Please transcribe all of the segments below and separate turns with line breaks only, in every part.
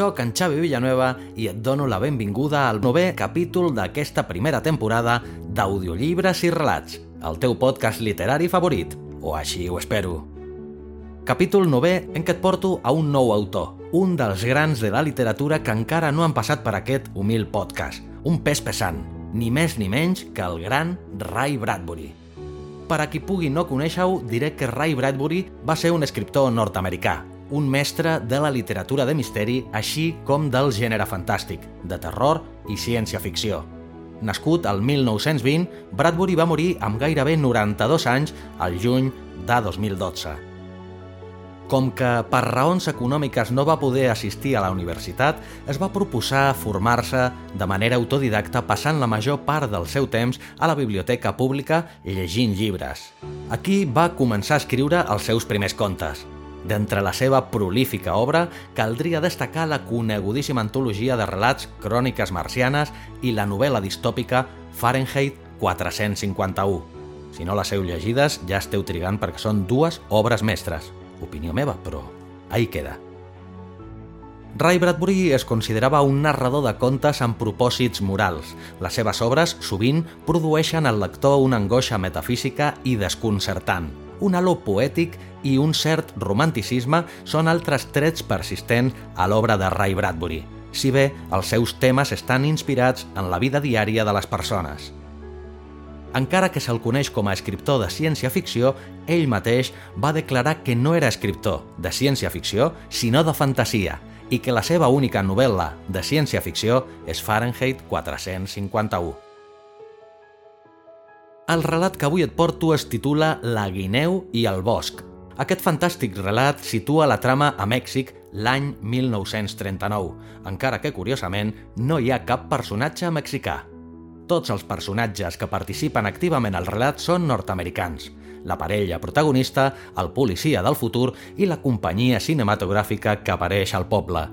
sóc en Xavi Villanueva i et dono la benvinguda al novè capítol d'aquesta primera temporada d'Audiollibres i Relats, el teu podcast literari favorit, o així ho espero. Capítol 9 en què et porto a un nou autor, un dels grans de la literatura que encara no han passat per aquest humil podcast, un pes pesant, ni més ni menys que el gran Ray Bradbury. Per a qui pugui no conèixer-ho, diré que Ray Bradbury va ser un escriptor nord-americà, un mestre de la literatura de misteri, així com del gènere fantàstic, de terror i ciència-ficció. Nascut al 1920, Bradbury va morir amb gairebé 92 anys al juny de 2012. Com que per raons econòmiques no va poder assistir a la universitat, es va proposar formar-se de manera autodidacta passant la major part del seu temps a la biblioteca pública llegint llibres. Aquí va començar a escriure els seus primers contes. D'entre la seva prolífica obra, caldria destacar la conegudíssima antologia de relats Cròniques marcianes i la novel·la distòpica Fahrenheit 451. Si no les heu llegides, ja esteu trigant perquè són dues obres mestres. Opinió meva, però ahí queda. Ray Bradbury es considerava un narrador de contes amb propòsits morals. Les seves obres sovint produeixen al lector una angoixa metafísica i desconcertant. Un halo poètic i un cert romanticisme són altres trets persistents a l'obra de Ray Bradbury, si bé els seus temes estan inspirats en la vida diària de les persones. Encara que se'l coneix com a escriptor de ciència-ficció, ell mateix va declarar que no era escriptor de ciència-ficció, sinó de fantasia, i que la seva única novel·la de ciència-ficció és Fahrenheit 451. El relat que avui et porto es titula La guineu i el bosc. Aquest fantàstic relat situa la trama a Mèxic l'any 1939, encara que, curiosament, no hi ha cap personatge mexicà. Tots els personatges que participen activament al relat són nord-americans, la parella protagonista, el policia del futur i la companyia cinematogràfica que apareix al poble.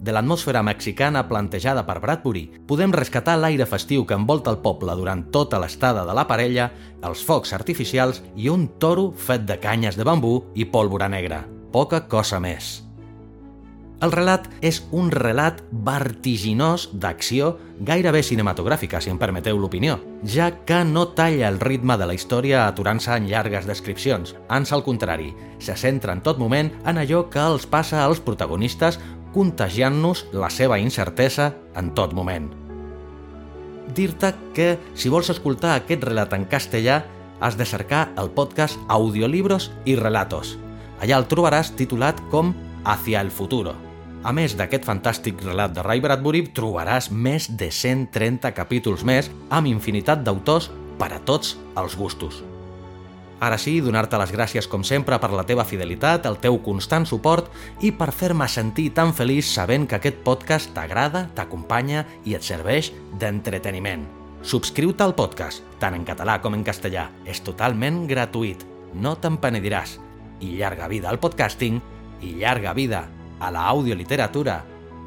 De l'atmosfera mexicana plantejada per Bradbury, podem rescatar l'aire festiu que envolta el poble durant tota l'estada de la parella, els focs artificials i un toro fet de canyes de bambú i pólvora negra. Poca cosa més. El relat és un relat vertiginós d'acció gairebé cinematogràfica, si em permeteu l'opinió, ja que no talla el ritme de la història aturant-se en llargues descripcions. Ans al contrari, se centra en tot moment en allò que els passa als protagonistes contagiant-nos la seva incertesa en tot moment. Dir-te que, si vols escoltar aquest relat en castellà, has de cercar el podcast Audiolibros i Relatos. Allà el trobaràs titulat com Hacia el futuro. A més d'aquest fantàstic relat de Ray Bradbury, trobaràs més de 130 capítols més amb infinitat d'autors per a tots els gustos. Ara sí, donar-te les gràcies com sempre per la teva fidelitat, el teu constant suport i per fer-me sentir tan feliç sabent que aquest podcast t'agrada, t'acompanya i et serveix d'entreteniment. Subscriu-te al podcast, tant en català com en castellà. És totalment gratuït. No te'n penediràs. I llarga vida al podcasting i llarga vida a la audioliteratura,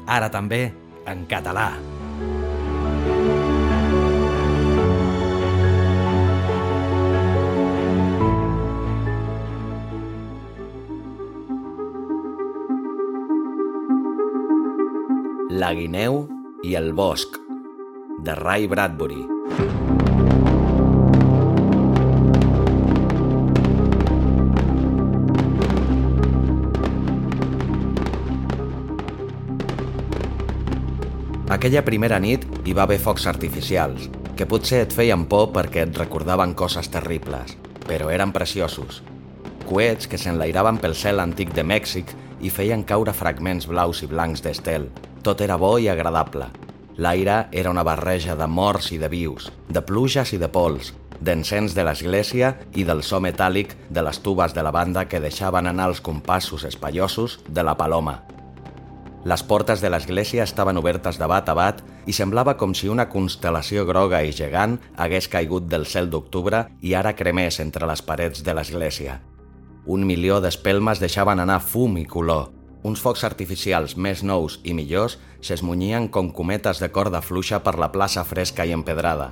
ara també en català. Guineu i el bosc, de Ray Bradbury. Aquella primera nit hi va haver focs artificials, que potser et feien por perquè et recordaven coses terribles, però eren preciosos. Coets que s'enlairaven pel cel antic de Mèxic i feien caure fragments blaus i blancs d'estel. Tot era bo i agradable. L'aire era una barreja de morts i de vius, de pluges i de pols, d'encens de l'església i del so metàl·lic de les tubes de la banda que deixaven anar els compassos espaiosos de la paloma. Les portes de l'església estaven obertes de bat a bat i semblava com si una constel·lació groga i gegant hagués caigut del cel d'octubre i ara cremés entre les parets de l'església. Un milió d'espelmes deixaven anar fum i color. Uns focs artificials més nous i millors s'esmunyien com cometes de corda fluixa per la plaça fresca i empedrada.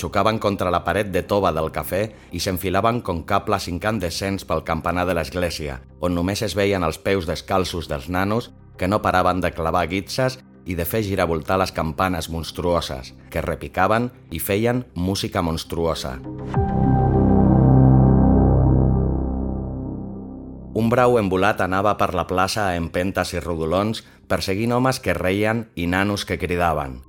Xocaven contra la paret de tova del cafè i s'enfilaven com cables incandescents pel campanar de l'església, on només es veien els peus descalços dels nanos que no paraven de clavar guitzes i de fer giravoltar les campanes monstruoses, que repicaven i feien música monstruosa. Un brau embolat anava per la plaça a empentes i rodolons perseguint homes que reien i nanos que cridaven.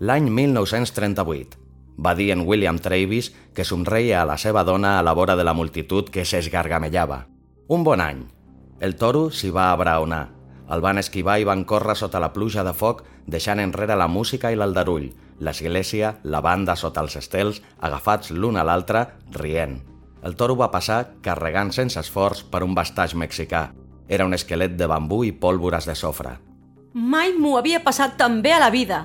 L'any 1938, va dir en William Travis que somreia a la seva dona a la vora de la multitud que s'esgargamellava. Un bon any. El toro s'hi va abraonar el van esquivar i van córrer sota la pluja de foc, deixant enrere la música i l'aldarull, l'església, la banda sota els estels, agafats l'un a l'altre, rient. El toro va passar carregant sense esforç per un bastaix mexicà. Era un esquelet de bambú i pólvores de sofre.
Mai m'ho havia passat tan bé a la vida.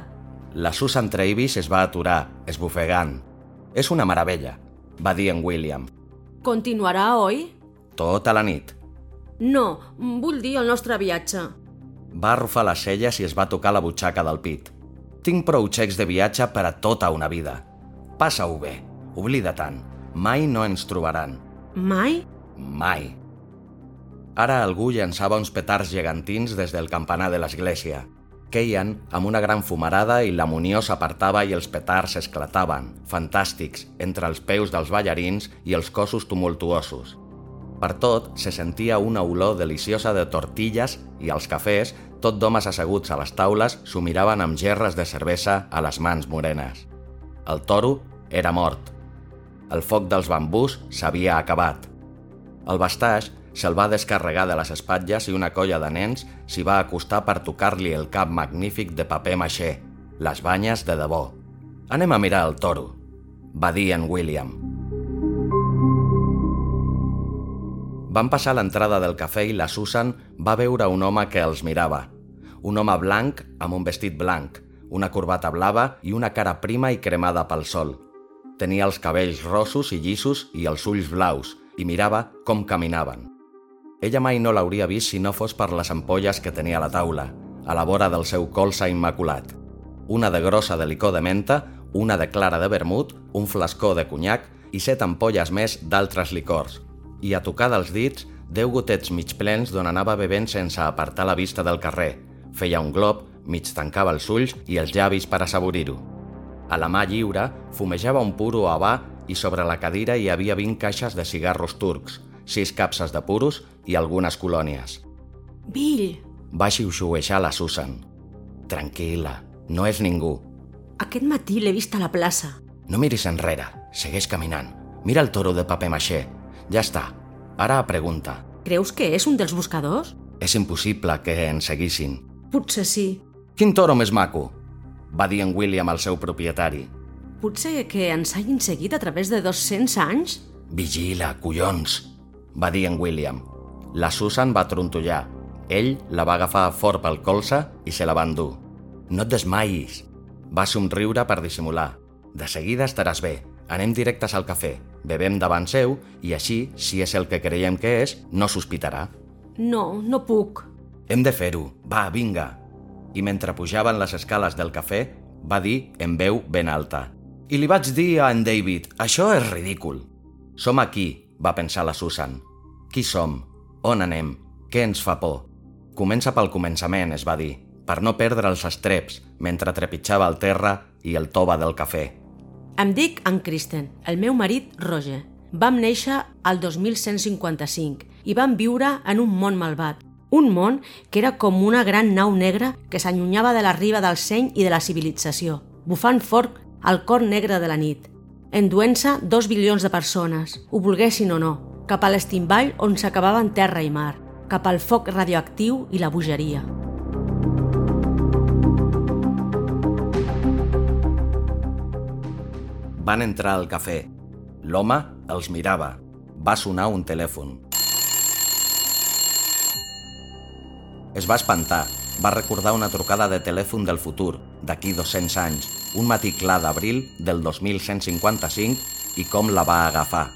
La Susan Travis es va aturar, esbufegant. És una meravella, va dir en William.
Continuarà, oi?
Tota la nit.
No, vull dir el nostre viatge.
Va arrufar les celles i es va tocar la butxaca del pit. Tinc prou xecs de viatge per a tota una vida. Passa-ho bé, oblida tant. Mai no ens trobaran.
Mai?
Mai. Ara algú llançava uns petards gegantins des del campanar de l'església. Queien amb una gran fumarada i la munió s'apartava i els petards esclataven, fantàstics, entre els peus dels ballarins i els cossos tumultuosos. Per tot se sentia una olor deliciosa de tortilles i als cafès, tot d'homes asseguts a les taules s'ho miraven amb gerres de cervesa a les mans morenes. El toro era mort. El foc dels bambús s'havia acabat. El bastaix se'l va descarregar de les espatlles i una colla de nens s'hi va acostar per tocar-li el cap magnífic de paper maixer, les banyes de debò. Anem a mirar el toro, va dir en William. Van passar l'entrada del cafè i la Susan va veure un home que els mirava. Un home blanc amb un vestit blanc, una corbata blava i una cara prima i cremada pel sol. Tenia els cabells rossos i llissos i els ulls blaus i mirava com caminaven. Ella mai no l'hauria vist si no fos per les ampolles que tenia a la taula, a la vora del seu colze immaculat. Una de grossa de licor de menta, una de clara de vermut, un flascó de conyac i set ampolles més d'altres licors, i a tocar dels dits deu gotets mig plens d'on anava bevent sense apartar la vista del carrer. Feia un glob, mig tancava els ulls i els llavis per assaborir-ho. A la mà lliure fumejava un puro havà i sobre la cadira hi havia 20 caixes de cigarros turcs, sis capses de puros i algunes colònies.
Bill!
Va xiuxiueixar la Susan. Tranquil·la, no és ningú.
Aquest matí l'he vist a la plaça.
No miris enrere, segueix caminant. Mira el toro de paper maixer, ja està. Ara pregunta.
Creus que és un dels buscadors?
És impossible que ens seguissin.
Potser sí.
Quin toro més maco? Va dir en William al seu propietari.
Potser que ens hagin seguit a través de 200 anys?
Vigila, collons, va dir en William. La Susan va trontollar. Ell la va agafar fort pel colze i se la va endur. No et desmaiis. Va somriure per dissimular. De seguida estaràs bé. Anem directes al cafè, bevem davant seu i així, si és el que creiem que és, no sospitarà.
No, no puc.
Hem de fer-ho. Va, vinga. I mentre pujaven les escales del cafè, va dir en veu ben alta. I li vaig dir a en David, això és ridícul. Som aquí, va pensar la Susan. Qui som? On anem? Què ens fa por? Comença pel començament, es va dir, per no perdre els estreps mentre trepitjava el terra i el tova del cafè.
Em dic en Kristen, el meu marit Roger. Vam néixer al 2155 i vam viure en un món malvat. Un món que era com una gran nau negra que s'allunyava de la riba del seny i de la civilització, bufant fort al cor negre de la nit, enduent-se dos bilions de persones, ho volguessin o no, cap a l'estimball on s'acabaven terra i mar, cap al foc radioactiu i la bogeria.
Van entrar al cafè. L'home els mirava. Va sonar un telèfon. Es va espantar va recordar una trucada de telèfon del futur, d'aquí 200 anys, un matí clar d'abril del 2155 i com la va agafar.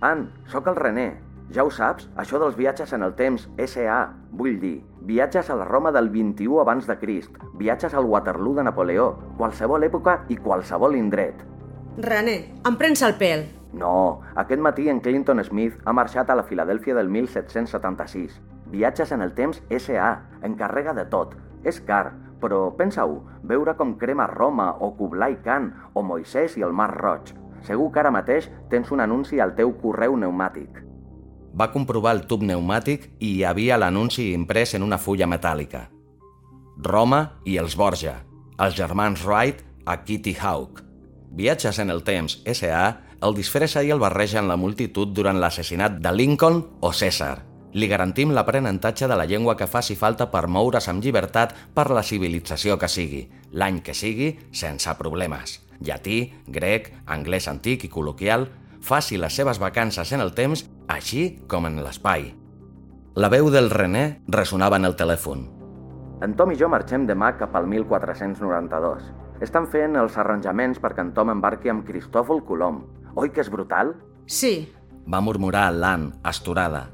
Ann, sóc el René. Ja ho saps, això dels viatges en el temps, SA, vull dir, viatges a la Roma del 21 abans de Crist, viatges al Waterloo de Napoleó, qualsevol època i qualsevol indret.
René, em prens el pèl.
No, aquest matí en Clinton Smith ha marxat a la Filadèlfia del 1776. Viatges en el temps SA, encarrega de tot. És car, però pensa-ho, veure com crema Roma o Kublai Khan o Moisès i el Mar Roig. Segur que ara mateix tens un anunci al teu correu pneumàtic.
Va comprovar el tub pneumàtic i hi havia l'anunci imprès en una fulla metàl·lica. Roma i els Borja, els germans Wright a Kitty Hawk. Viatges en el temps S.A. el disfressa i el barreja en la multitud durant l'assassinat de Lincoln o César. Li garantim l'aprenentatge de la llengua que faci falta per moure's amb llibertat per la civilització que sigui, l'any que sigui, sense problemes. Llatí, grec, anglès antic i col·loquial, faci les seves vacances en el temps, així com en l'espai. La veu del René ressonava en el telèfon.
En Tom i jo marxem demà cap al 1492. Estan fent els arranjaments perquè en Tom embarqui amb Cristòfol Colom. Oi que és brutal?
Sí.
Va murmurar l'Ann, asturada.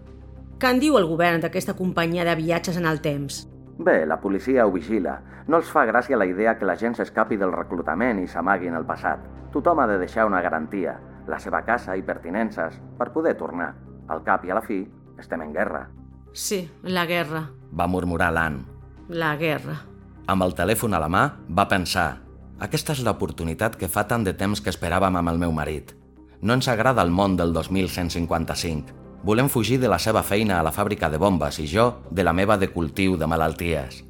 Què en diu el govern d'aquesta companyia de viatges en el temps?
Bé, la policia ho vigila. No els fa gràcia la idea que la gent s'escapi del reclutament i s'amagui en el passat. Tothom ha de deixar una garantia, la seva casa i pertinences, per poder tornar. Al cap i a la fi, estem en guerra.
Sí, la guerra.
Va murmurar l'Ann.
La guerra.
Amb el telèfon a la mà, va pensar aquesta és l'oportunitat que fa tant de temps que esperàvem amb el meu marit. No ens agrada el món del 2155. Volem fugir de la seva feina a la fàbrica de bombes i jo de la meva de cultiu de malalties.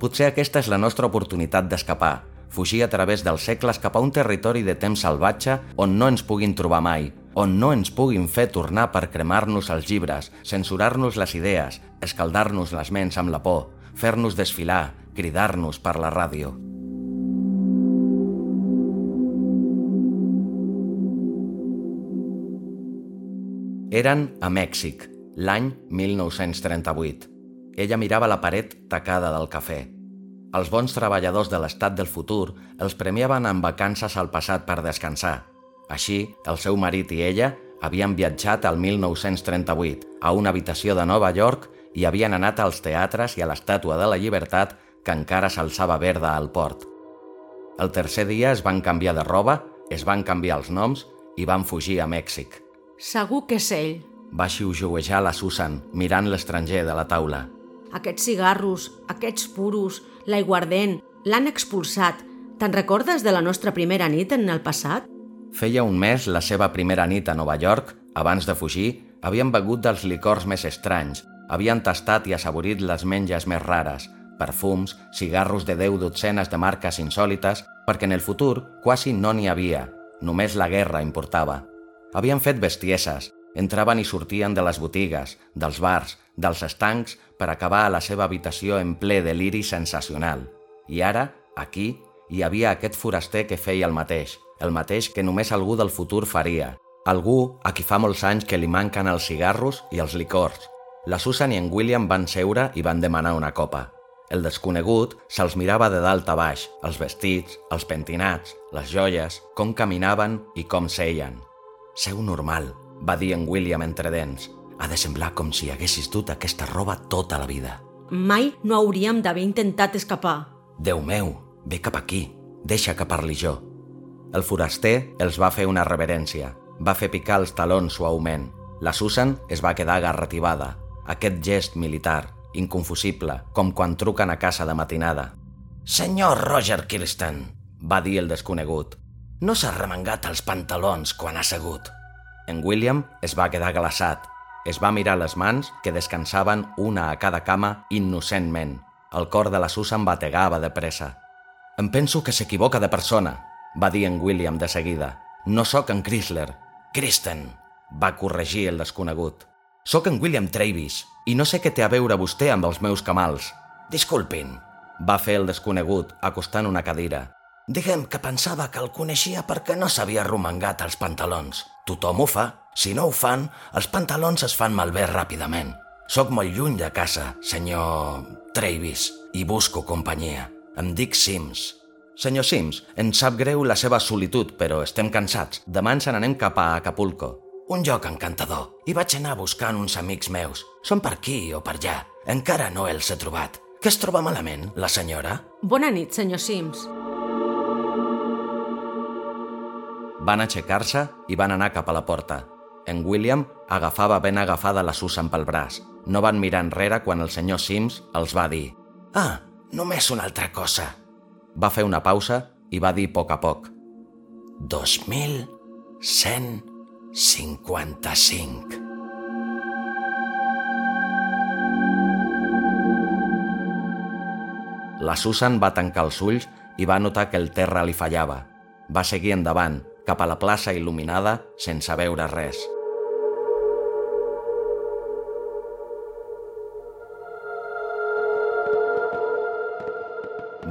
Potser aquesta és la nostra oportunitat d'escapar, fugir a través dels segles cap a un territori de temps salvatge on no ens puguin trobar mai, on no ens puguin fer tornar per cremar-nos els llibres, censurar-nos les idees, escaldar-nos les ments amb la por, fer-nos desfilar, cridar-nos per la ràdio. Eren a Mèxic, l'any 1938. Ella mirava la paret tacada del cafè. Els bons treballadors de l'estat del futur els premiaven amb vacances al passat per descansar. Així, el seu marit i ella havien viatjat al 1938 a una habitació de Nova York i havien anat als teatres i a l'Estàtua de la Llibertat que encara s'alçava verda al port. El tercer dia es van canviar de roba, es van canviar els noms i van fugir a Mèxic.
Segur que és ell.
Va xiuxiuejar la Susan, mirant l'estranger de la taula.
Aquests cigarros, aquests puros, l'aiguardent, l'han expulsat. Te'n recordes de la nostra primera nit en el passat?
Feia un mes la seva primera nit a Nova York, abans de fugir, havien begut dels licors més estranys, havien tastat i assaborit les menges més rares, perfums, cigarros de deu dotzenes de marques insòlites, perquè en el futur quasi no n'hi havia, només la guerra importava. Havien fet bestieses, entraven i sortien de les botigues, dels bars, dels estancs, per acabar a la seva habitació en ple deliri sensacional. I ara, aquí, hi havia aquest foraster que feia el mateix, el mateix que només algú del futur faria. Algú a qui fa molts anys que li manquen els cigarros i els licors. La Susan i en William van seure i van demanar una copa. El desconegut se'ls mirava de dalt a baix, els vestits, els pentinats, les joies, com caminaven i com seien. Seu normal, va dir en William entre dents. Ha de semblar com si haguessis dut aquesta roba tota la vida.
Mai no hauríem d'haver intentat escapar.
Déu meu, ve cap aquí. Deixa que parli jo. El foraster els va fer una reverència. Va fer picar els talons suaument. La Susan es va quedar garrativada. Aquest gest militar, inconfusible, com quan truquen a casa de matinada. Senyor Roger Kirsten, va dir el desconegut. No s'ha remengat els pantalons quan ha segut. En William es va quedar glaçat. Es va mirar les mans que descansaven una a cada cama innocentment. El cor de la Susan bategava de pressa. Em penso que s'equivoca de persona, va dir en William de seguida. No sóc en Chrysler. Kristen, va corregir el desconegut. Sóc en William Travis i no sé què té a veure vostè amb els meus camals. Disculpin, va fer el desconegut, acostant una cadira. Diguem que pensava que el coneixia perquè no s'havia romangat els pantalons. Tothom ho fa. Si no ho fan, els pantalons es fan malbé ràpidament.
Soc molt lluny de casa, senyor Travis, i busco companyia. Em dic Sims.
Senyor Sims, ens sap greu la seva solitud, però estem cansats. Demà ens n'anem cap a Acapulco.
Un lloc encantador. I vaig anar buscant uns amics meus. Són per aquí o per allà. Encara no els he trobat. Què es troba malament, la senyora?
Bona nit, senyor Sims.
Van aixecar-se i van anar cap a la porta. En William agafava ben agafada la Susan pel braç. No van mirar enrere quan el senyor Sims els va dir
Ah, només una altra cosa.
Va fer una pausa i va dir a poc a poc
2155.
La Susan va tancar els ulls i va notar que el terra li fallava. Va seguir endavant, cap a la plaça il·luminada, sense veure res.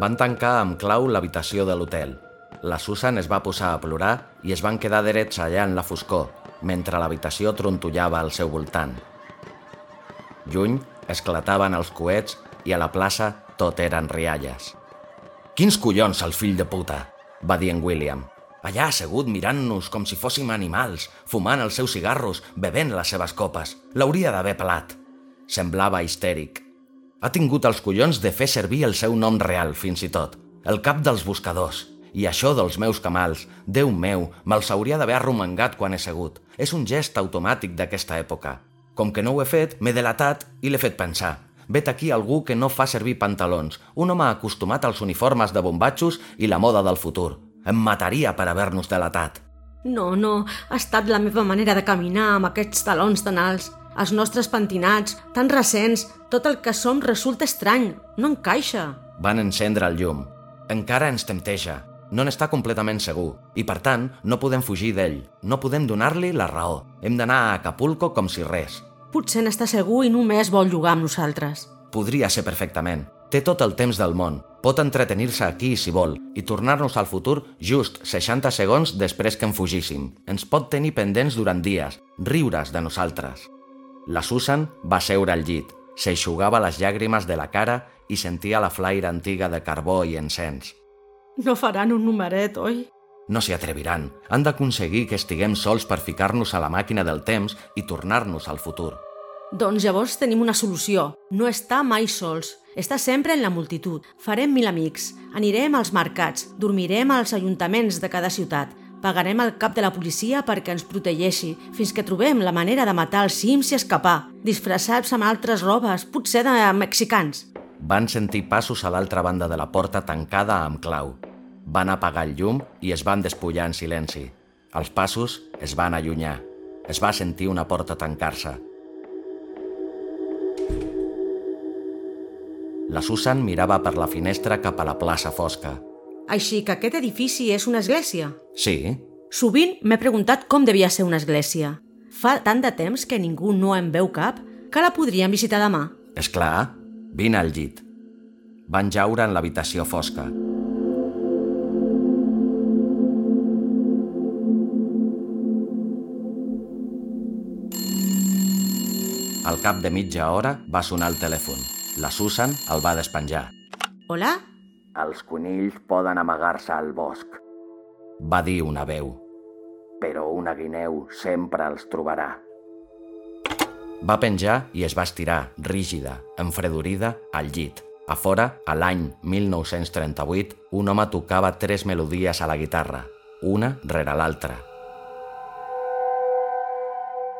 Van tancar amb clau l'habitació de l'hotel. La Susan es va posar a plorar i es van quedar drets allà en la foscor, mentre l'habitació trontollava al seu voltant. Lluny esclataven els coets i a la plaça tot eren rialles. Quins collons, el fill de puta, va dir en William. Allà assegut mirant-nos com si fóssim animals, fumant els seus cigarros, bevent les seves copes. L'hauria d'haver pelat. Semblava histèric. Ha tingut els collons de fer servir el seu nom real, fins i tot. El cap dels buscadors. I això dels meus camals, Déu meu, me'ls hauria d'haver arromangat quan he segut. És un gest automàtic d'aquesta època. Com que no ho he fet, m'he delatat i l'he fet pensar. Vet aquí algú que no fa servir pantalons, un home acostumat als uniformes de bombatxos i la moda del futur. Em mataria per haver-nos delatat.
No, no, ha estat la meva manera de caminar amb aquests talons tan alts, els nostres pentinats, tan recents, tot el que som resulta estrany, no encaixa.
Van encendre el llum. Encara ens tempteja. No n'està completament segur. I, per tant, no podem fugir d'ell. No podem donar-li la raó. Hem d'anar a Acapulco com si res.
Potser n'està segur i només vol jugar amb nosaltres.
Podria ser perfectament. Té tot el temps del món. Pot entretenir-se aquí si vol i tornar-nos al futur just 60 segons després que en fugíssim. Ens pot tenir pendents durant dies, riures de nosaltres. La Susan va seure al llit, s'eixugava les llàgrimes de la cara i sentia la flaire antiga de carbó i encens.
No faran un numeret, oi?
No s'hi atreviran. Han d'aconseguir que estiguem sols per ficar-nos a la màquina del temps i tornar-nos al futur.
Doncs llavors tenim una solució. No està mai sols. Està sempre en la multitud. Farem mil amics. Anirem als mercats. Dormirem als ajuntaments de cada ciutat. Pagarem el cap de la policia perquè ens protegeixi, fins que trobem la manera de matar els cims i escapar, disfressats amb altres robes, potser de mexicans.
Van sentir passos a l'altra banda de la porta tancada amb clau. Van apagar el llum i es van despullar en silenci. Els passos es van allunyar. Es va sentir una porta tancar-se. La Susan mirava per la finestra cap a la plaça fosca.
Així que aquest edifici és una església?
Sí,
Sovint m'he preguntat com devia ser una església. Fa tant de temps que ningú no en veu cap que la podríem visitar demà.
és clar. Vine al llit. Van jaure en l'habitació fosca. Al cap de mitja hora va sonar el telèfon. La Susan el va despenjar.
Hola?
Els conills poden amagar-se al bosc,
Va dir una veu.
però una guineu sempre els trobarà.
Va penjar i es va estirar, rígida, enfredorida, al llit. A fora, a l'any 1938, un home tocava tres melodies a la guitarra, una rere l'altra.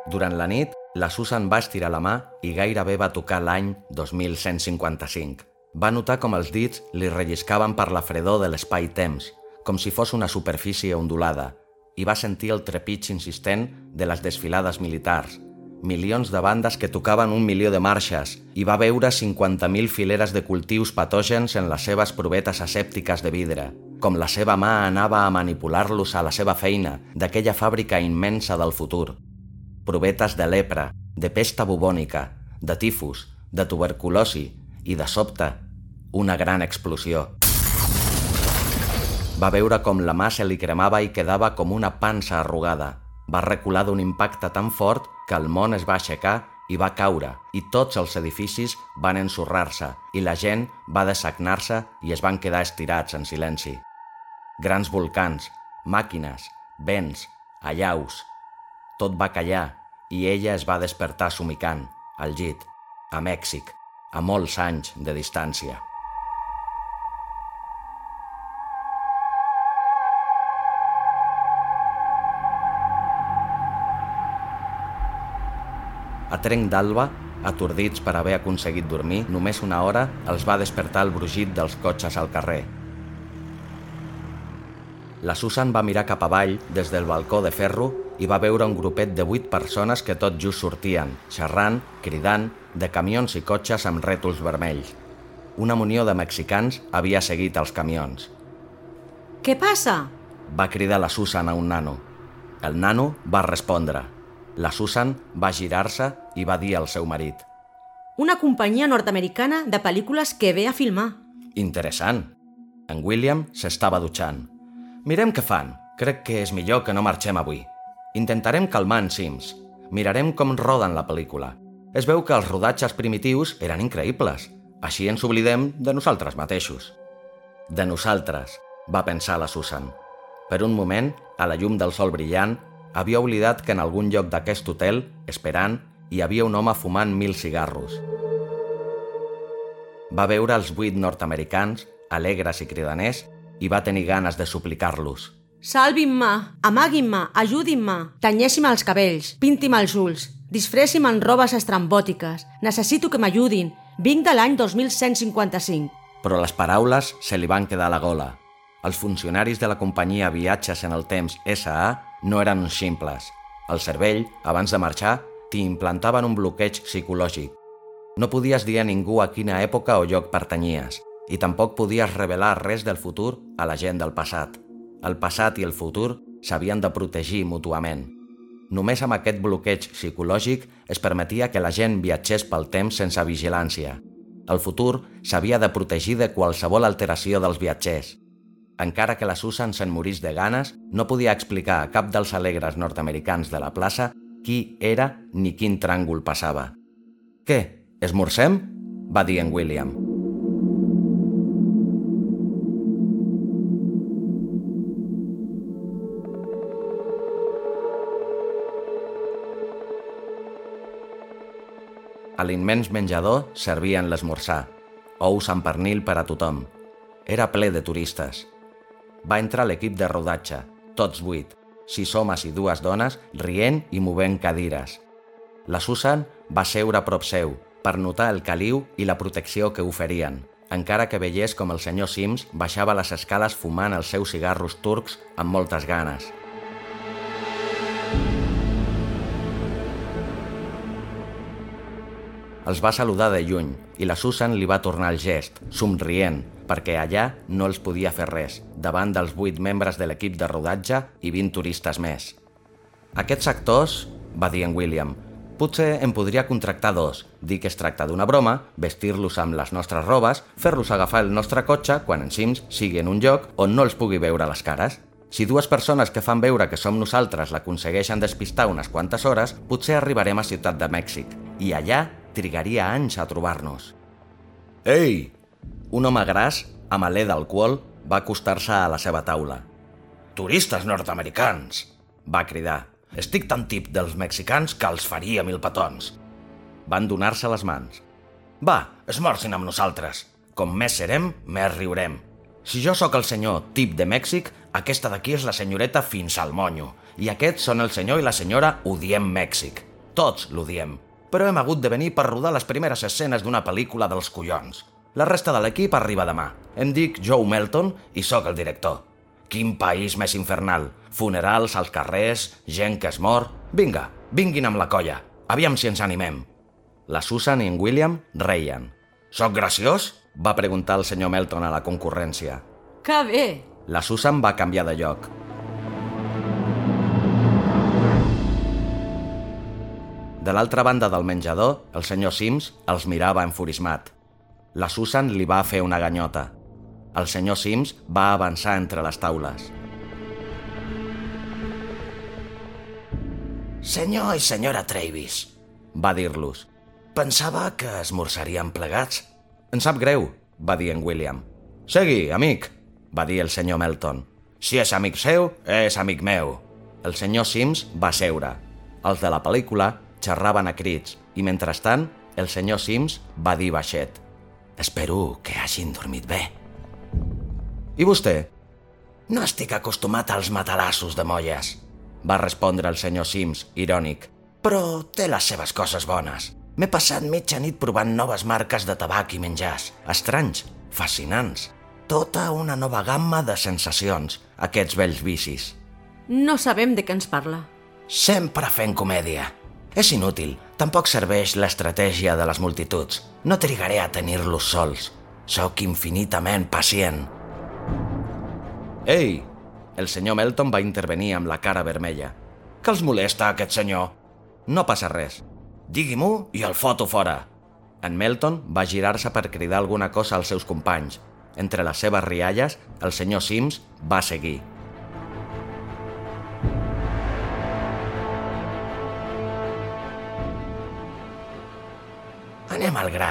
Durant la nit, la Susan va estirar la mà i gairebé va tocar l'any 2155. Va notar com els dits li relliscaven per la fredor de l'espai-temps, com si fos una superfície ondulada, i va sentir el trepig insistent de les desfilades militars, milions de bandes que tocaven un milió de marxes i va veure 50.000 fileres de cultius patògens en les seves provetes asèptiques de vidre, com la seva mà anava a manipular-los a la seva feina d'aquella fàbrica immensa del futur. Provetes de lepra, de pesta bubònica, de tifus, de tuberculosi i, de sobte, una gran explosió. Va veure com la mà se li cremava i quedava com una pansa arrugada. Va recular d'un impacte tan fort que el món es va aixecar i va caure, i tots els edificis van ensorrar-se, i la gent va dessagnar-se i es van quedar estirats en silenci. Grans volcans, màquines, vents, allaus... Tot va callar i ella es va despertar somicant, al llit, a Mèxic, a molts anys de distància. A trenc d'alba, atordits per haver aconseguit dormir, només una hora els va despertar el brugit dels cotxes al carrer. La Susan va mirar cap avall des del balcó de ferro i va veure un grupet de vuit persones que tot just sortien, xerrant, cridant, de camions i cotxes amb rètols vermells. Una munió de mexicans havia seguit els camions.
Què passa?
Va cridar la Susan a un nano. El nano va respondre. La Susan va girar-se i va dir al seu marit.
Una companyia nord-americana de pel·lícules que ve a filmar.
Interessant. En William s'estava dutxant. Mirem què fan. Crec que és millor que no marxem avui. Intentarem calmar en Sims. Mirarem com roden la pel·lícula. Es veu que els rodatges primitius eren increïbles. Així ens oblidem de nosaltres mateixos. De nosaltres, va pensar la Susan. Per un moment, a la llum del sol brillant, havia oblidat que en algun lloc d'aquest hotel, esperant, hi havia un home fumant mil cigarros. Va veure els vuit nord-americans, alegres i cridaners, i va tenir ganes de suplicar-los.
Salvin-me, amaguin-me, ajudin-me, tanyéssim els cabells, pinti'm els ulls, disfressi'm en robes estrambòtiques, necessito que m'ajudin, vinc de l'any 2155.
Però les paraules se li van quedar a la gola. Els funcionaris de la companyia Viatges en el Temps S.A. no eren uns ximples. El cervell, abans de marxar, t'hi implantaven un bloqueig psicològic. No podies dir a ningú a quina època o lloc pertanyies, i tampoc podies revelar res del futur a la gent del passat. El passat i el futur s'havien de protegir mútuament. Només amb aquest bloqueig psicològic es permetia que la gent viatgés pel temps sense vigilància. El futur s'havia de protegir de qualsevol alteració dels viatgers. Encara que la Susan se'n morís de ganes, no podia explicar a cap dels alegres nord-americans de la plaça qui era ni quin tràngol passava. «Què, esmorzem?» va dir en William. A l'immens menjador servien l'esmorzar, ous amb pernil per a tothom. Era ple de turistes. Va entrar l'equip de rodatge, tots vuit, sis homes i dues dones, rient i movent cadires. La Susan va seure a prop seu, per notar el caliu i la protecció que oferien, encara que veiés com el senyor Sims baixava les escales fumant els seus cigarros turcs amb moltes ganes. Els va saludar de lluny i la Susan li va tornar el gest, somrient, perquè allà no els podia fer res, davant dels vuit membres de l'equip de rodatge i 20 turistes més. Aquests actors, va dir en William, potser em podria contractar dos, dir que es tracta d'una broma, vestir-los amb les nostres robes, fer-los agafar el nostre cotxe quan en Sims sigui en un lloc on no els pugui veure les cares. Si dues persones que fan veure que som nosaltres l'aconsegueixen despistar unes quantes hores, potser arribarem a Ciutat de Mèxic, i allà trigaria anys a trobar-nos. Ei! Un home gras, amb alè d'alcohol, va acostar-se a la seva taula. Turistes nord-americans! va cridar. Estic tan tip dels mexicans que els faria mil petons. Van donar-se les mans. Va, esmorcin amb nosaltres. Com més serem, més riurem. Si jo sóc el senyor tip de Mèxic, aquesta d'aquí és la senyoreta fins al monyo. I aquests són el senyor i la senyora Odiem Mèxic. Tots l'odiem però hem hagut de venir per rodar les primeres escenes d'una pel·lícula dels collons. La resta de l'equip arriba demà. Em dic Joe Melton i sóc el director. Quin país més infernal. Funerals als carrers, gent que es mor... Vinga, vinguin amb la colla. Aviam si ens animem. La Susan i en William reien. Soc graciós? va preguntar el senyor Melton a la concurrència.
Que bé!
La Susan va canviar de lloc. De l'altra banda del menjador, el senyor Sims els mirava enfurismat. La Susan li va fer una ganyota. El senyor Sims va avançar entre les taules.
Senyor i senyora Travis,
va dir-los. Pensava que esmorçarien plegats.
Em sap greu, va dir en William. Segui, amic, va dir el senyor Melton.
Si és amic seu, és amic meu.
El senyor Sims va seure. Els de la pel·lícula xerraven a crits i, mentrestant, el senyor Sims va dir baixet.
Espero que hagin dormit bé.
I vostè?
No estic acostumat als matalassos de molles,
va respondre el senyor Sims, irònic.
Però té les seves coses bones. M'he passat mitja nit provant noves marques de tabac i menjars.
Estranys, fascinants.
Tota una nova gamma de sensacions, aquests vells vicis.
No sabem de què ens parla.
Sempre fent comèdia. És inútil. Tampoc serveix l'estratègia de les multituds. No trigaré a tenir-los sols. Sóc infinitament pacient.
Ei! El senyor Melton va intervenir amb la cara vermella.
Què els molesta, aquest senyor?
No passa res.
Digui-m'ho i el foto fora.
En Melton va girar-se per cridar alguna cosa als seus companys. Entre les seves rialles, el senyor Sims va seguir.
Anem al gra.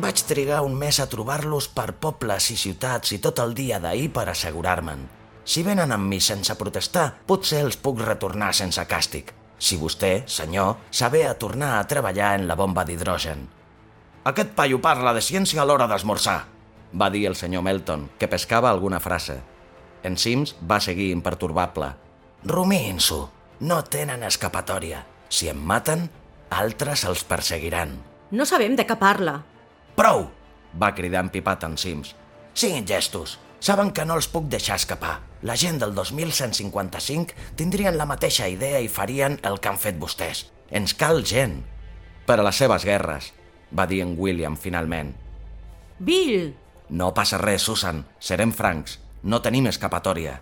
Vaig trigar un mes a trobar-los per pobles i ciutats i tot el dia d'ahir per assegurar-me'n. Si venen amb mi sense protestar, potser els puc retornar sense càstig. Si vostè, senyor, sabe a tornar a treballar en la bomba d'hidrogen.
Aquest paio parla de ciència a l'hora d'esmorzar, va dir el senyor Melton, que pescava alguna frase. En Sims va seguir imperturbable.
Rumiïn-s'ho. No tenen escapatòria. Si em maten, altres els perseguiran.
No sabem de què parla.
Prou!
va cridar empipat en Sims.
Siguin gestos. Saben que no els puc deixar escapar. La gent del 2155 tindrien la mateixa idea i farien el que han fet vostès. Ens cal gent.
Per a les seves guerres, va dir en William finalment.
Bill!
No passa res, Susan. Serem francs. No tenim escapatòria.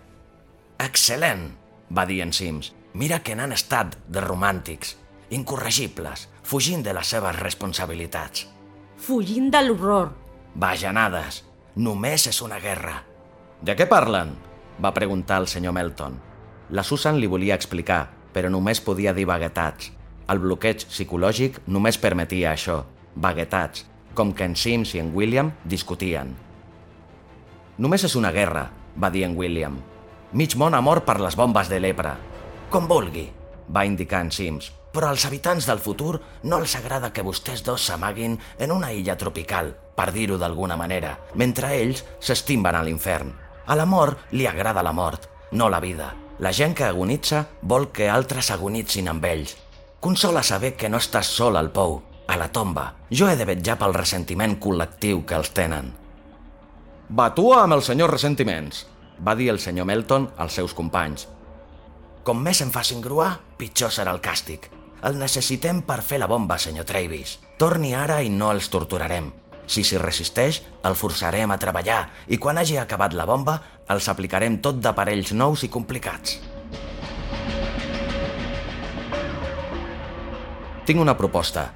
Excel·lent, va dir en Sims. Mira que n'han estat de romàntics, incorregibles, fugint de les seves responsabilitats.
Fugint de l'horror.
Bajanades. Només és una guerra.
De què parlen? va preguntar el senyor Melton. La Susan li volia explicar, però només podia dir vaguetats. El bloqueig psicològic només permetia això, vaguetats, com que en Sims i en William discutien. Només és una guerra, va dir en William. Mig món ha mort per les bombes de lepra.
Com vulgui,
va indicar en Sims.
Però als habitants del futur no els agrada que vostès dos s'amaguin en una illa tropical, per dir-ho d'alguna manera, mentre ells s'estimben a l'infern. A la mort li agrada la mort, no la vida. La gent que agonitza vol que altres agonitzin amb ells. Consola saber que no estàs sol al pou, a la tomba. Jo he de vetjar pel ressentiment col·lectiu que els tenen.
Batua amb els senyors ressentiments, va dir el senyor Melton als seus companys.
Com més em facin gruar, pitjor serà el càstig. El necessitem per fer la bomba, senyor Travis. Torni ara i no els torturarem. Si s'hi resisteix, el forçarem a treballar i quan hagi acabat la bomba, els aplicarem tot d'aparells nous i complicats.
Tinc una proposta,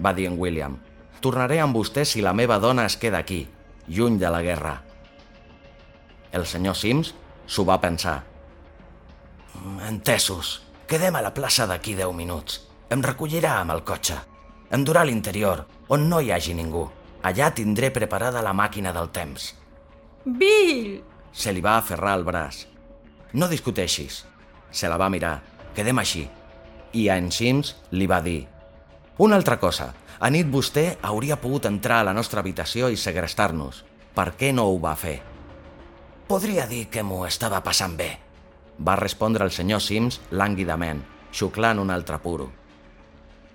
va dir en William. Tornaré amb vostè si la meva dona es queda aquí, lluny de la guerra. El senyor Sims s'ho va pensar.
Entesos. Quedem a la plaça d'aquí 10 minuts. Em recollirà amb el cotxe. Em durà a l'interior, on no hi hagi ningú. Allà tindré preparada la màquina del temps.
Bill!
Se li va aferrar el braç. No discuteixis. Se la va mirar. Quedem així. I a en Sims li va dir Una altra cosa. A nit vostè hauria pogut entrar a la nostra habitació i segrestar-nos. Per què no ho va fer?
Podria dir que m'ho estava passant bé.
Va respondre el senyor Sims lànguidament, xuclant un altre puro.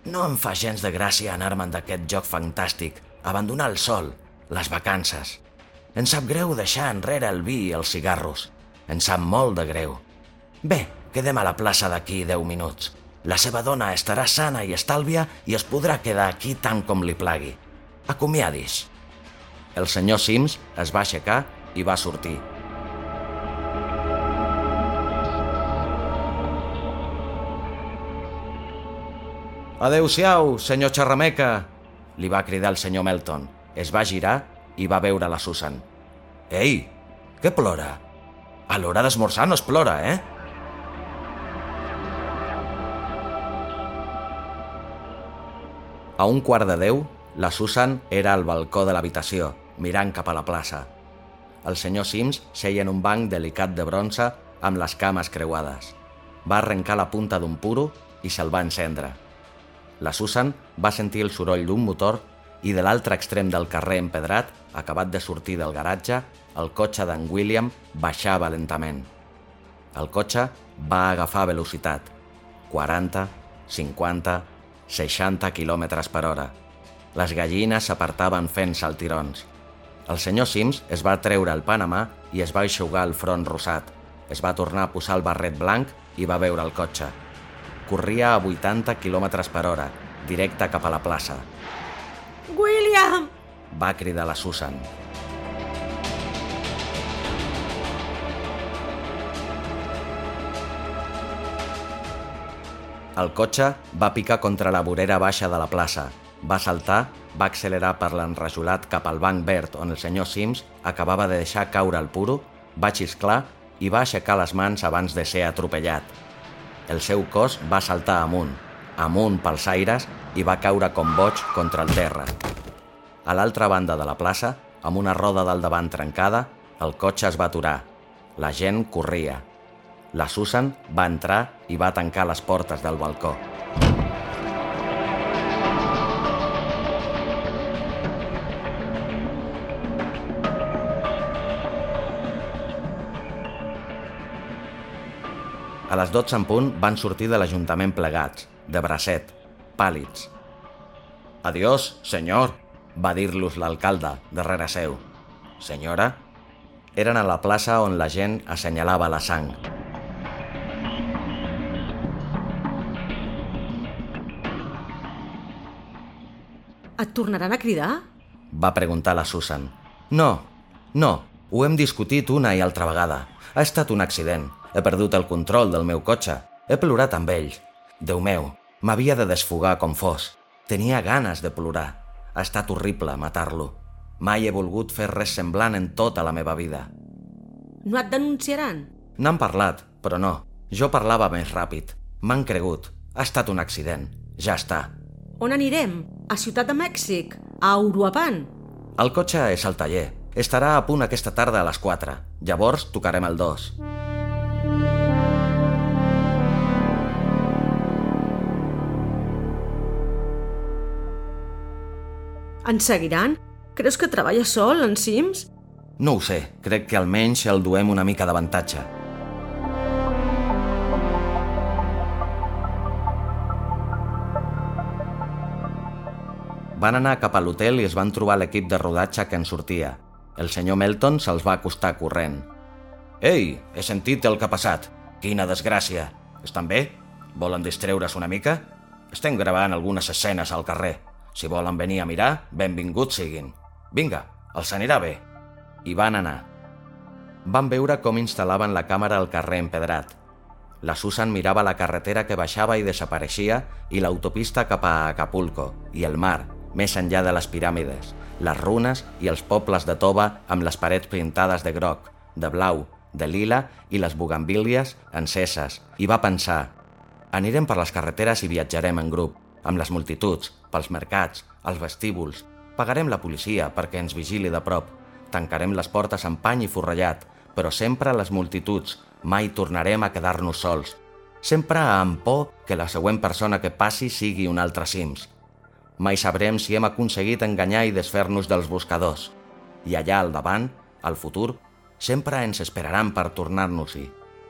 No em fa gens de gràcia anar-me'n d'aquest joc fantàstic, abandonar el sol, les vacances. Em sap greu deixar enrere el vi i els cigarros. Em sap molt de greu. Bé, quedem a la plaça d'aquí 10 minuts. La seva dona estarà sana i estàlvia i es podrà quedar aquí tant com li plagui. Acomiadis.
El senyor Sims es va aixecar i va sortir. Adeu-siau, senyor Xerrameca, li va cridar el senyor Melton. Es va girar i va veure la Susan.
Ei, què plora? A l'hora d'esmorzar no es plora, eh? A un quart de deu, la Susan era al balcó de l'habitació, mirant cap a la plaça. El senyor Sims seia en un banc delicat de bronze amb les cames creuades. Va arrencar la punta d'un puro i se'l va encendre. La Susan va sentir el soroll d'un motor i de l'altre extrem del carrer empedrat, acabat de sortir del garatge, el cotxe d'en William baixava lentament. El cotxe va agafar velocitat. 40, 50, 60 km per hora. Les gallines s'apartaven fent saltirons. El senyor Sims es va treure el Panamà i es va aixugar el front rosat. Es va tornar a posar el barret blanc i va veure el cotxe. Corria a 80 km per hora, directe cap a la plaça.
William!
Va cridar la Susan. El cotxe va picar contra la vorera baixa de la plaça. Va saltar, va accelerar per l'enrajolat cap al banc verd on el senyor Sims acabava de deixar caure el puro, va xisclar i va aixecar les mans abans de ser atropellat. El seu cos va saltar amunt, amunt pels aires i va caure com boig contra el terra. A l'altra banda de la plaça, amb una roda del davant trencada, el cotxe es va aturar. La gent corria. La Susan va entrar i va tancar les portes del balcó. A les 12 en punt van sortir de l'Ajuntament plegats, de bracet, pàl·lids. Adiós, senyor, va dir-los l'alcalde, darrere seu. Senyora? Eren a la plaça on la gent assenyalava la sang.
Et tornaran a cridar?
Va preguntar la Susan. No, no, ho hem discutit una i altra vegada. Ha estat un accident. He perdut el control del meu cotxe. He plorat amb ell. Déu meu, m'havia de desfogar com fos. Tenia ganes de plorar. Ha estat horrible matar-lo. Mai he volgut fer res semblant en tota la meva vida.
No et denunciaran?
N'han parlat, però no. Jo parlava més ràpid. M'han cregut. Ha estat un accident. Ja està.
On anirem? A Ciutat de Mèxic? A Uruapan?
El cotxe és al taller. Estarà a punt aquesta tarda a les 4. Llavors tocarem el 2.
Ens seguiran? Creus que treballa sol, en Sims?
No ho sé. Crec que almenys el duem una mica d'avantatge. Van anar cap a l'hotel i es van trobar l'equip de rodatge que en sortia. El senyor Melton se'ls va acostar corrent. Ei, he sentit el que ha passat. Quina desgràcia. Estan bé? Volen distreure's una mica? Estem gravant algunes escenes al carrer. Si volen venir a mirar, benvinguts siguin. Vinga, els anirà bé. I van anar. Van veure com instal·laven la càmera al carrer empedrat. La Susan mirava la carretera que baixava i desapareixia i l'autopista cap a Acapulco i el mar, més enllà de les piràmides, les runes i els pobles de tova amb les parets pintades de groc, de blau, de lila i les bugambílies enceses, i va pensar anirem per les carreteres i viatjarem en grup, amb les multituds, pels mercats, els vestíbuls, pagarem la policia perquè ens vigili de prop, tancarem les portes amb pany i forrellat, però sempre les multituds, mai tornarem a quedar-nos sols, sempre amb por que la següent persona que passi sigui un altre Sims. Mai sabrem si hem aconseguit enganyar i desfer-nos dels buscadors. I allà al davant, al futur, sempre ens esperaran per tornar-nos-hi.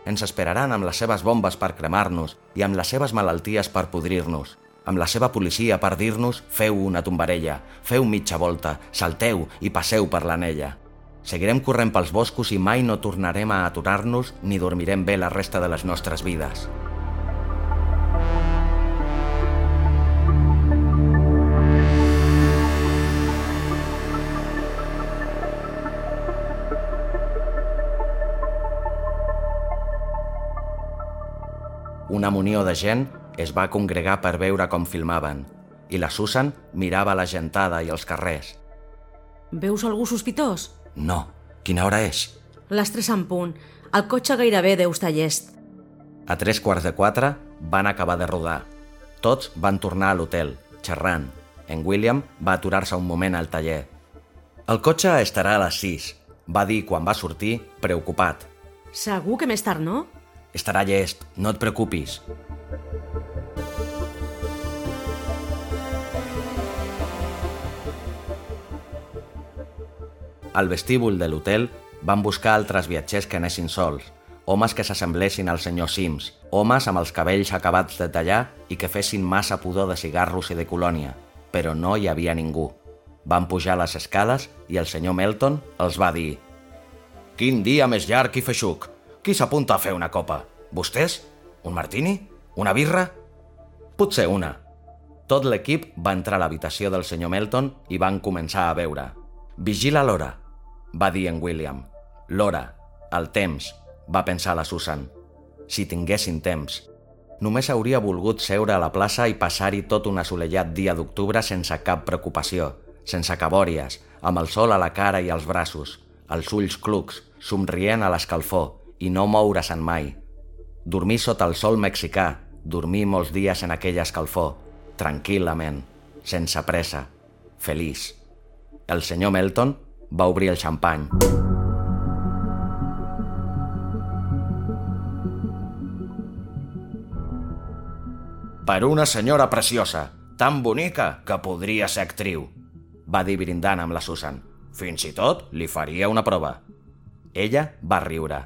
Ens esperaran amb les seves bombes per cremar-nos i amb les seves malalties per podrir-nos, amb la seva policia per dir-nos feu una tombarella, feu mitja volta, salteu i passeu per l'anella. Seguirem corrent pels boscos i mai no tornarem a aturar-nos ni dormirem bé la resta de les nostres vides. Una munió de gent es va congregar per veure com filmaven i la Susan mirava la gentada i els carrers.
Veus algú sospitós?
No, quina hora és?
Les tres en punt. El cotxe gairebé deu estar llest.
A tres quarts de quatre van acabar de rodar. Tots van tornar a l'hotel, xerrant, En William va aturar-se un moment al taller. El cotxe estarà a les 6, va dir quan va sortir, preocupat.
Segur que més tard, no?
Estarà llest, no et preocupis. Al vestíbul de l'hotel van buscar altres viatgers que anessin sols, homes que s'assemblessin al senyor Sims, homes amb els cabells acabats de tallar i que fessin massa pudor de cigarros i de colònia, però no hi havia ningú. Van pujar les escales i el senyor Melton els va dir «Quin dia més llarg i feixuc! Qui s'apunta a fer una copa? Vostès? Un martini? Una birra? Potser una. Tot l'equip va entrar a l'habitació del senyor Melton i van començar a veure. Vigila l'hora, va dir en William. L'hora, el temps, va pensar la Susan. Si tinguessin temps. Només hauria volgut seure a la plaça i passar-hi tot un assolellat dia d'octubre sense cap preocupació, sense cabòries, amb el sol a la cara i als braços, els ulls clucs, somrient a l'escalfor i no moure-se'n mai. Dormir sota el sol mexicà, dormir molts dies en aquella escalfor, tranquil·lament, sense pressa, feliç. El senyor Melton va obrir el xampany. Per una senyora preciosa, tan bonica que podria ser actriu, va dir brindant amb la Susan. Fins i tot li faria una prova. Ella va riure.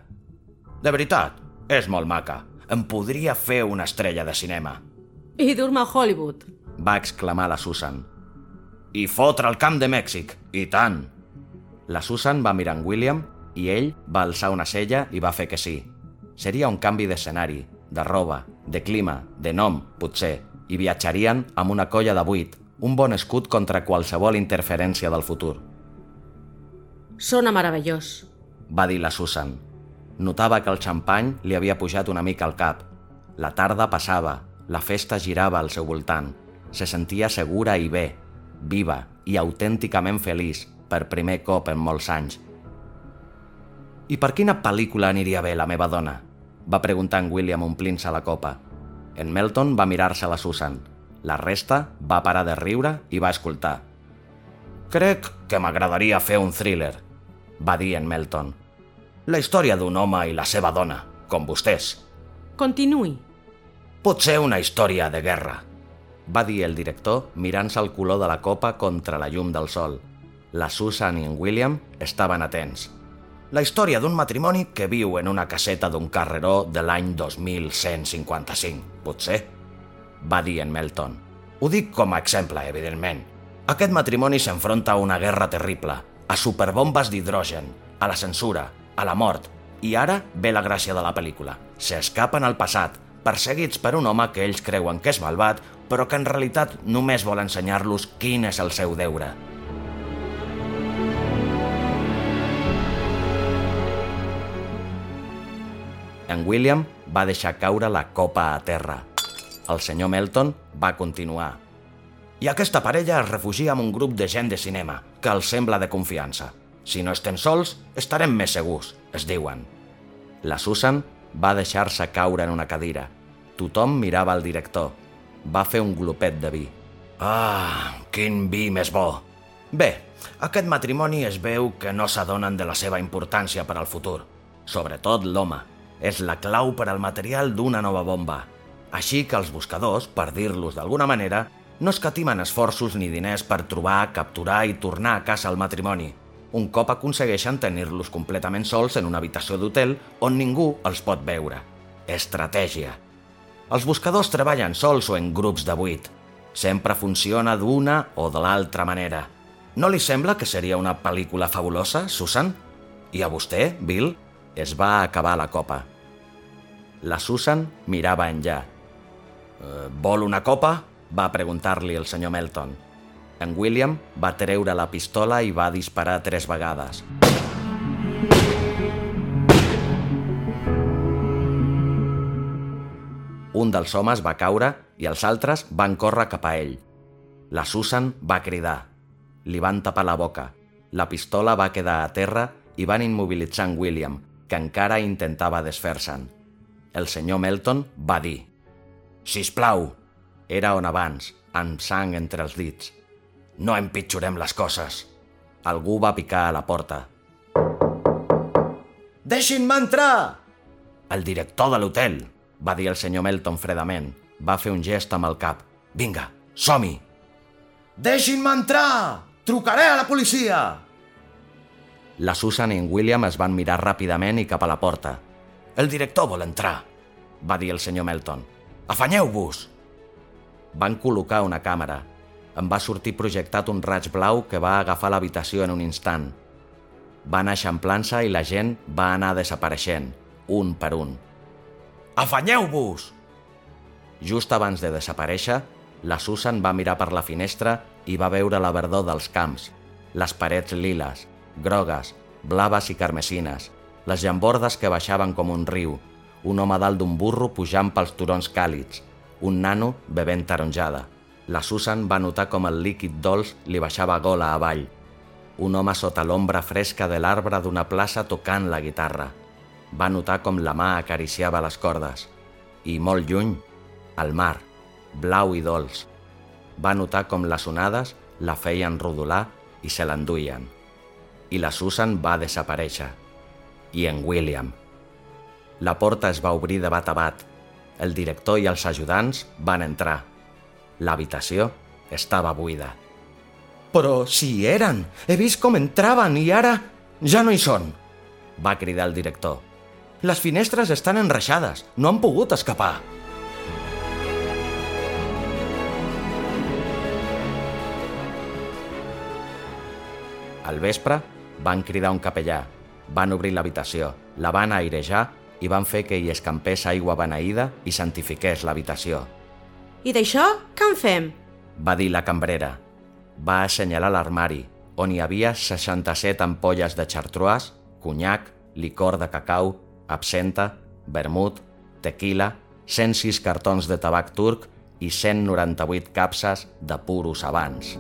De veritat, és molt maca. Em podria fer una estrella de cinema.
I dur-me a Hollywood.
Va exclamar la Susan. I fotre el camp de Mèxic, i tant. La Susan va mirar en William i ell va alçar una cella i va fer que sí. Seria un canvi d'escenari, de roba, de clima, de nom, potser, i viatjarien amb una colla de buit, un bon escut contra qualsevol interferència del futur.
Sona meravellós,
va dir la Susan. Notava que el xampany li havia pujat una mica al cap. La tarda passava, la festa girava al seu voltant. Se sentia segura i bé, viva i autènticament feliç per primer cop en molts anys. I per quina pel·lícula aniria bé la meva dona? Va preguntar en William omplint-se la copa. En Melton va mirar-se la Susan. La resta va parar de riure i va escoltar. Crec que m'agradaria fer un thriller, va dir en Melton. La història d'un home i la seva dona, com vostès.
Continuï.
Potser una història de guerra, va dir el director mirant-se el color de la copa contra la llum del sol. La Susan i en William estaven atents. La història d'un matrimoni que viu en una caseta d'un carreró de l'any 2155, potser? Va dir en Melton. Ho dic com a exemple, evidentment. Aquest matrimoni s'enfronta a una guerra terrible, a superbombes d'hidrogen, a la censura, a la mort, i ara ve la gràcia de la pel·lícula. S'escapen al passat, perseguits per un home que ells creuen que és malvat, però que en realitat només vol ensenyar-los quin és el seu deure. En William va deixar caure la copa a terra. El senyor Melton va continuar. I aquesta parella es refugia amb un grup de gent de cinema, que els sembla de confiança. Si no estem sols, estarem més segurs, es diuen. La Susan va deixar-se caure en una cadira. Tothom mirava el director. Va fer un glopet de vi. Ah, quin vi més bo! Bé, aquest matrimoni es veu que no s'adonen de la seva importància per al futur. Sobretot l'home. És la clau per al material d'una nova bomba. Així que els buscadors, per dir-los d'alguna manera, no escatimen esforços ni diners per trobar, capturar i tornar a casa el matrimoni, un cop aconsegueixen tenir-los completament sols en una habitació d'hotel on ningú els pot veure. Estratègia. Els buscadors treballen sols o en grups de vuit. Sempre funciona d'una o de l'altra manera. No li sembla que seria una pel·lícula fabulosa, Susan? I a vostè, Bill? Es va acabar la copa. La Susan mirava enllà. Eh, vol una copa? va preguntar-li el senyor Melton. En William va treure la pistola i va disparar tres vegades. Un dels homes va caure i els altres van córrer cap a ell. La Susan va cridar. Li van tapar la boca. La pistola va quedar a terra i van immobilitzar en William, que encara intentava desfer-se'n. El senyor Melton va dir «Si plau!» Era on abans, amb sang entre els dits.
No empitjorem les coses.
Algú va picar a la porta.
Deixin-me entrar! El director de l'hotel, va dir el senyor Melton fredament. Va fer un gest amb el cap. Vinga, som-hi! Deixin-me entrar! Trucaré a la policia!
La Susan i en William es van mirar ràpidament i cap a la porta.
El director vol entrar, va dir el senyor Melton. Afanyeu-vos!
Van col·locar una càmera. Em va sortir projectat un raig blau que va agafar l'habitació en un instant. Va anar eixamplant-se i la gent va anar desapareixent, un per un.
Afanyeu-vos!
Just abans de desaparèixer, la Susan va mirar per la finestra i va veure la verdor dels camps, les parets liles, grogues, blaves i carmesines, les llambordes que baixaven com un riu, un home dalt d'un burro pujant pels turons càlids, un nano bevent taronjada. La Susan va notar com el líquid dolç li baixava gola avall. Un home sota l'ombra fresca de l'arbre d'una plaça tocant la guitarra. Va notar com la mà acariciava les cordes. I molt lluny, el mar, blau i dolç. Va notar com les onades la feien rodolar i se l'enduien. I la Susan va desaparèixer. I en William. La porta es va obrir de bat a bat. El director i els ajudants van entrar. L'habitació estava buida.
Però si hi eren! He vist com entraven i ara ja no hi són!
Va cridar el director.
Les finestres estan enreixades, no han pogut escapar.
Al vespre van cridar un capellà, van obrir l'habitació, la van airejar i van fer que hi escampés aigua beneïda i santifiqués l'habitació.
I d'això què en fem?
Va dir la cambrera. Va assenyalar l'armari, on hi havia 67 ampolles de chartreuse, conyac, licor de cacau, absenta, vermut, tequila, 106 cartons de tabac turc i 198 capses de puros abans.